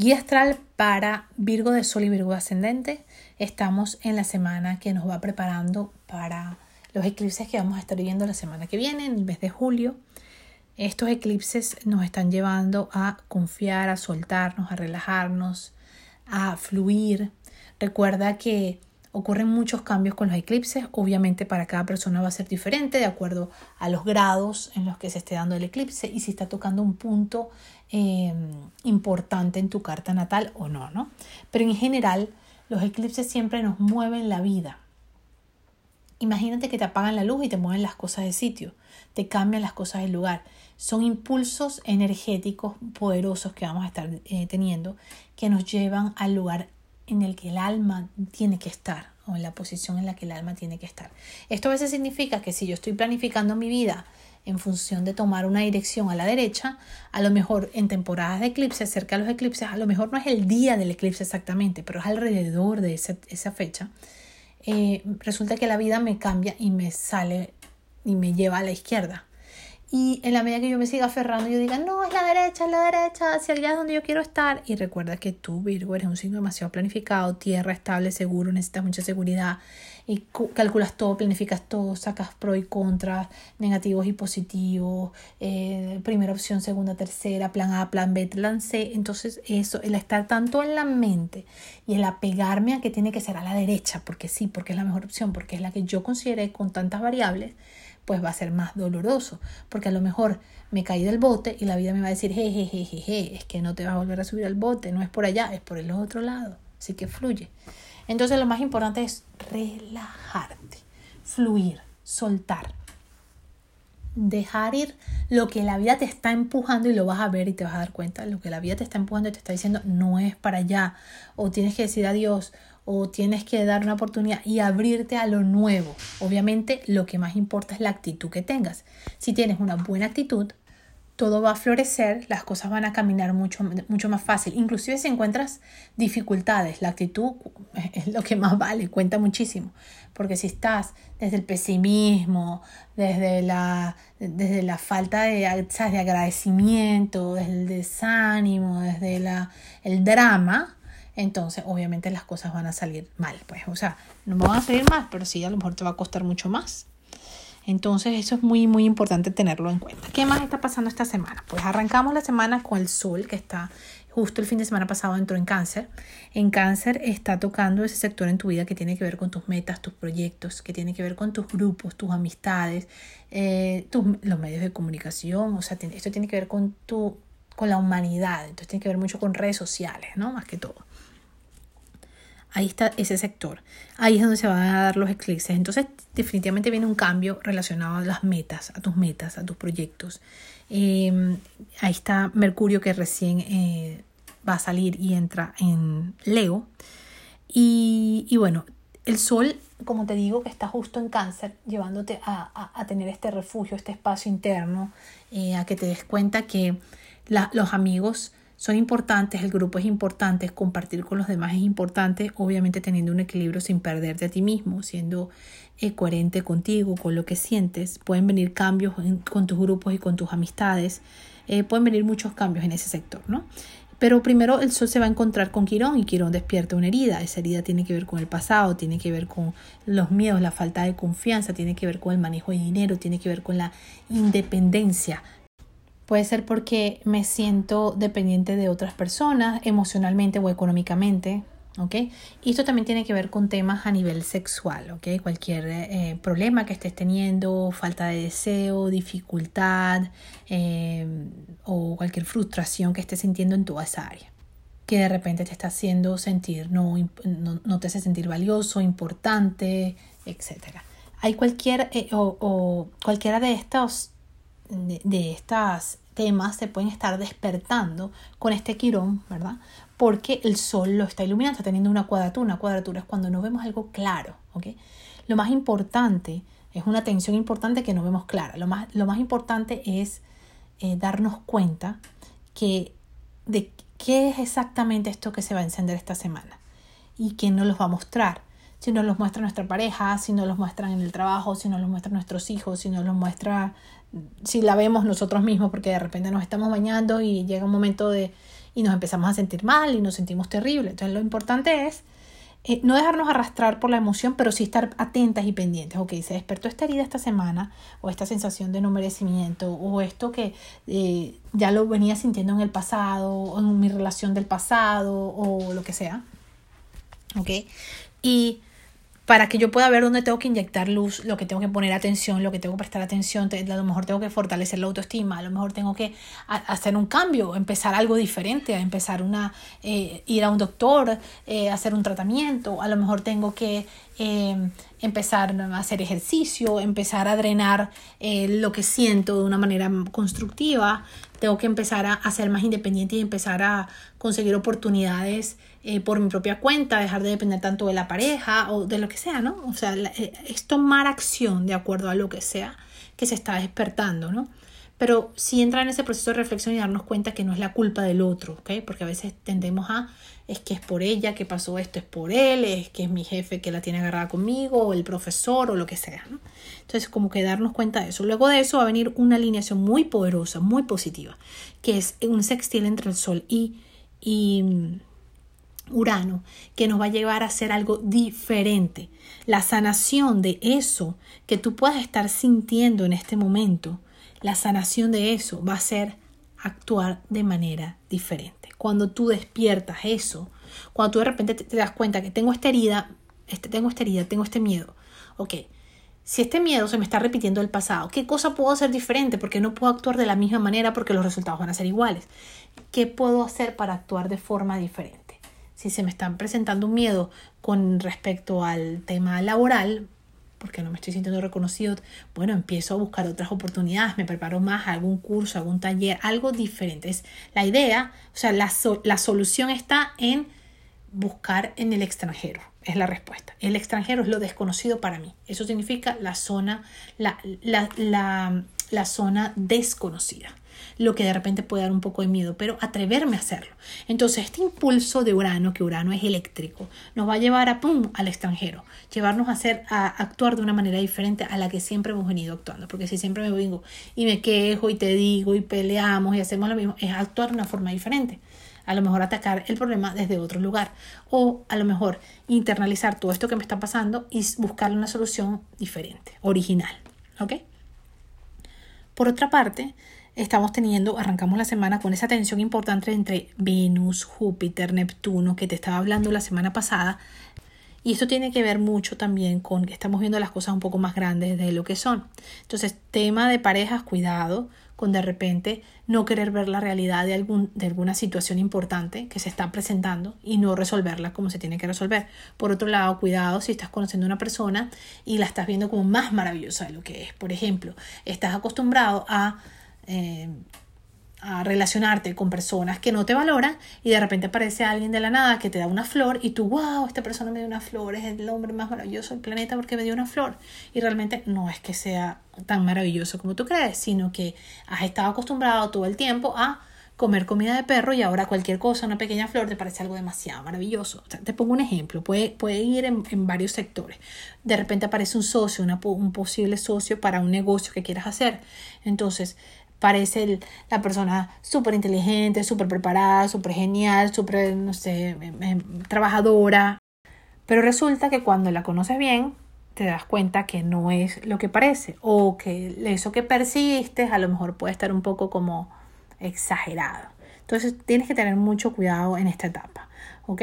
Guía astral para Virgo de Sol y Virgo ascendente. Estamos en la semana que nos va preparando para los eclipses que vamos a estar viendo la semana que viene, en el mes de julio. Estos eclipses nos están llevando a confiar, a soltarnos, a relajarnos, a fluir. Recuerda que ocurren muchos cambios con los eclipses. Obviamente para cada persona va a ser diferente de acuerdo a los grados en los que se esté dando el eclipse y si está tocando un punto eh, importante en tu carta natal o no, ¿no? Pero en general, los eclipses siempre nos mueven la vida. Imagínate que te apagan la luz y te mueven las cosas de sitio, te cambian las cosas del lugar. Son impulsos energéticos poderosos que vamos a estar eh, teniendo que nos llevan al lugar en el que el alma tiene que estar o en la posición en la que el alma tiene que estar. Esto a veces significa que si yo estoy planificando mi vida en función de tomar una dirección a la derecha, a lo mejor en temporadas de eclipse, cerca de los eclipses, a lo mejor no es el día del eclipse exactamente, pero es alrededor de esa fecha, eh, resulta que la vida me cambia y me sale y me lleva a la izquierda. Y en la medida que yo me siga aferrando, yo diga, no, es la derecha, es la derecha, hacia allá es donde yo quiero estar. Y recuerda que tú, Virgo, eres un signo demasiado planificado, tierra estable, seguro, necesitas mucha seguridad. Y calculas todo, planificas todo, sacas pro y contra, negativos y positivos, eh, primera opción, segunda, tercera, plan A, plan B, plan C. Entonces, eso, el estar tanto en la mente y el apegarme a que tiene que ser a la derecha, porque sí, porque es la mejor opción, porque es la que yo consideré con tantas variables pues va a ser más doloroso, porque a lo mejor me caí del bote y la vida me va a decir, jejejeje, es que no te vas a volver a subir al bote, no es por allá, es por el otro lado, así que fluye. Entonces lo más importante es relajarte, fluir, soltar, dejar ir lo que la vida te está empujando y lo vas a ver y te vas a dar cuenta, lo que la vida te está empujando y te está diciendo no es para allá, o tienes que decir adiós, o tienes que dar una oportunidad y abrirte a lo nuevo. Obviamente lo que más importa es la actitud que tengas. Si tienes una buena actitud, todo va a florecer, las cosas van a caminar mucho, mucho más fácil. Inclusive si encuentras dificultades, la actitud es lo que más vale, cuenta muchísimo. Porque si estás desde el pesimismo, desde la, desde la falta de, de agradecimiento, desde el desánimo, desde la, el drama, entonces obviamente las cosas van a salir mal, pues, o sea, no van a salir mal, pero sí a lo mejor te va a costar mucho más. Entonces eso es muy, muy importante tenerlo en cuenta. ¿Qué más está pasando esta semana? Pues arrancamos la semana con el sol que está justo el fin de semana pasado entró en cáncer. En cáncer está tocando ese sector en tu vida que tiene que ver con tus metas, tus proyectos, que tiene que ver con tus grupos, tus amistades, eh, los medios de comunicación. O sea, esto tiene que ver con, tu, con la humanidad. Entonces tiene que ver mucho con redes sociales, ¿no? Más que todo. Ahí está ese sector. Ahí es donde se van a dar los eclipses. Entonces, definitivamente viene un cambio relacionado a las metas, a tus metas, a tus proyectos. Em, ahí está Mercurio que recién eh, va a salir y entra en Leo. Y, bueno, el Sol, como te digo, que está justo en cáncer, llevándote a, tener este refugio, este espacio interno, eh, a que te des cuenta que los amigos son importantes, el grupo es importante, compartir con los demás es importante, obviamente teniendo un equilibrio sin perderte a ti mismo, siendo eh, coherente contigo, con lo que sientes. Pueden venir cambios con tus grupos y con tus amistades, eh, pueden venir muchos cambios en ese sector, ¿no? Pero primero el sol se va a encontrar con Quirón y Quirón despierta una herida. Esa herida tiene que ver con el pasado, tiene que ver con los miedos, la falta de confianza, tiene que ver con el manejo de dinero, tiene que ver con la independencia Puede ser porque me siento dependiente de otras personas emocionalmente o económicamente. ¿ok? Esto también tiene que ver con temas a nivel sexual, ¿ok? Cualquier eh, problema que estés teniendo, falta de deseo, dificultad eh, o cualquier frustración que estés sintiendo en toda esa área que de repente te está haciendo sentir, no, no, te hace sentir valioso, importante, etc. Hay cualquier eh, o, cualquiera de estos de, de estos temas se pueden estar despertando con este quirón, ¿verdad? Porque el sol lo está iluminando, está teniendo una cuadratura. Una cuadratura es cuando no vemos algo claro, ¿ok? Lo más importante es una tensión importante que no vemos clara. Lo más, lo más importante es eh, darnos cuenta que de qué es exactamente esto que se va a encender esta semana y quién nos los va a mostrar si nos los muestra nuestra pareja, si nos los muestran en el trabajo, si nos los muestran nuestros hijos, si nos los muestra, si la vemos nosotros mismos, porque de repente nos estamos bañando y llega un momento de y nos empezamos a sentir mal y nos sentimos terrible. Entonces lo importante es eh, no dejarnos arrastrar por la emoción, pero sí estar atentas y pendientes. Ok, se despertó esta herida esta semana, o esta sensación de no merecimiento, o esto que eh, ya lo venía sintiendo en el pasado, o en mi relación del pasado, o lo que sea. Ok, y para que yo pueda ver dónde tengo que inyectar luz, lo que tengo que poner atención, lo que tengo que prestar atención, a lo mejor tengo que fortalecer la autoestima, a lo mejor tengo que hacer un cambio, empezar algo diferente, empezar una, eh, ir a un doctor, eh, hacer un tratamiento, a lo mejor tengo que eh, empezar a hacer ejercicio, empezar a drenar lo que siento de una manera constructiva, tengo que empezar a, ser más independiente y empezar a conseguir oportunidades eh, por mi propia cuenta, dejar de depender tanto de la pareja o de lo que sea, ¿no? O sea, eh, es tomar acción de acuerdo a lo que sea que se está despertando, ¿no? Pero sí entrar en ese proceso de reflexión y darnos cuenta que no es la culpa del otro, ¿ok? Porque a veces tendemos a, es que es por ella que pasó esto, es por él, es que es mi jefe que la tiene agarrada conmigo, o el profesor, o lo que sea, ¿no? Entonces, como que darnos cuenta de eso. Luego de eso va a venir una alineación muy poderosa, muy positiva, que es un sextil entre el Sol y, y mm, Urano, que nos va a llevar a hacer algo diferente. La sanación de eso que tú puedas estar sintiendo en este momento la sanación de eso va a ser actuar de manera diferente. Cuando tú despiertas eso, cuando tú de repente te, das cuenta que tengo esta herida, este, tengo esta herida, tengo este miedo, ok, si este miedo se me está repitiendo del pasado, ¿qué cosa puedo hacer diferente? Porque no puedo actuar de la misma manera porque los resultados van a ser iguales. ¿Qué puedo hacer para actuar de forma diferente? Si se me está presentando un miedo con respecto al tema laboral, porque no me estoy sintiendo reconocido, bueno, empiezo a buscar otras oportunidades, me preparo más algún curso, algún taller, algo diferente. Es la idea, o sea, la, la solución está en buscar en el extranjero, es la respuesta. El extranjero es lo desconocido para mí. Eso significa la zona, la, la, la, la zona desconocida lo que de repente puede dar un poco de miedo, pero atreverme a hacerlo. Entonces, este impulso de Urano, que Urano es eléctrico, nos va a llevar a pum al extranjero, llevarnos a hacer a actuar de una manera diferente a la que siempre hemos venido actuando, porque si siempre me vengo y me quejo y te digo y peleamos y hacemos lo mismo, es actuar de una forma diferente. A lo mejor atacar el problema desde otro lugar. O a lo mejor internalizar todo esto que me está pasando y buscar una solución diferente, original, ¿ok? Por otra parte, estamos teniendo, arrancamos la semana con esa tensión importante entre Venus, Júpiter, Neptuno, que te estaba hablando la semana pasada. Y esto tiene que ver mucho también con que estamos viendo las cosas un poco más grandes de lo que son. Entonces, tema de parejas, cuidado con de repente no querer ver la realidad de, algún, de alguna situación importante que se está presentando y no resolverla como se tiene que resolver. Por otro lado, cuidado si estás conociendo a una persona y la estás viendo como más maravillosa de lo que es. Por ejemplo, estás acostumbrado a eh, a relacionarte con personas que no te valoran y de repente aparece alguien de la nada que te da una flor y tú, wow, esta persona me dio una flor, es el hombre más maravilloso del planeta porque me dio una flor. Y realmente no es que sea tan maravilloso como tú crees, sino que has estado acostumbrado todo el tiempo a comer comida de perro y ahora cualquier cosa, una pequeña flor, te parece algo demasiado maravilloso. te pongo un ejemplo, puede, puede ir en, varios sectores. De repente aparece un socio, un posible socio para un negocio que quieras hacer. Entonces, parece la persona súper inteligente, súper preparada, súper genial, súper, no sé, em, em, trabajadora. Pero resulta que cuando la conoces bien, te das cuenta que no es lo que parece o que eso que percibiste a lo mejor puede estar un poco como exagerado. Entonces tienes que tener mucho cuidado en esta etapa, ¿ok?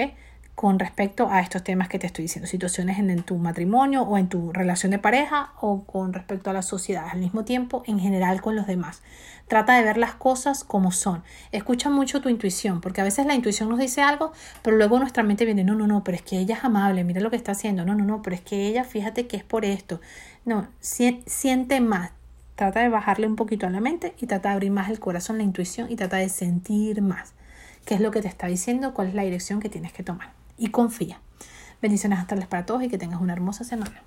Con respecto a estos temas que te estoy diciendo, situaciones en, tu matrimonio o en tu relación de pareja o con respecto a la sociedad, al mismo tiempo en general con los demás. Trata de ver las cosas como son. Escucha mucho tu intuición, porque a veces la intuición nos dice algo, pero luego nuestra mente viene, no, no, no, pero es que ella es amable, mira lo que está haciendo, no, no, no, pero es que ella, fíjate que es por esto. No, siente más, trata de bajarle un poquito a la mente y trata de abrir más el corazón, la intuición y trata de sentir más qué es lo que te está diciendo, cuál es la dirección que tienes que tomar y confía. Bendiciones astrales para todos y que tengas una hermosa semana.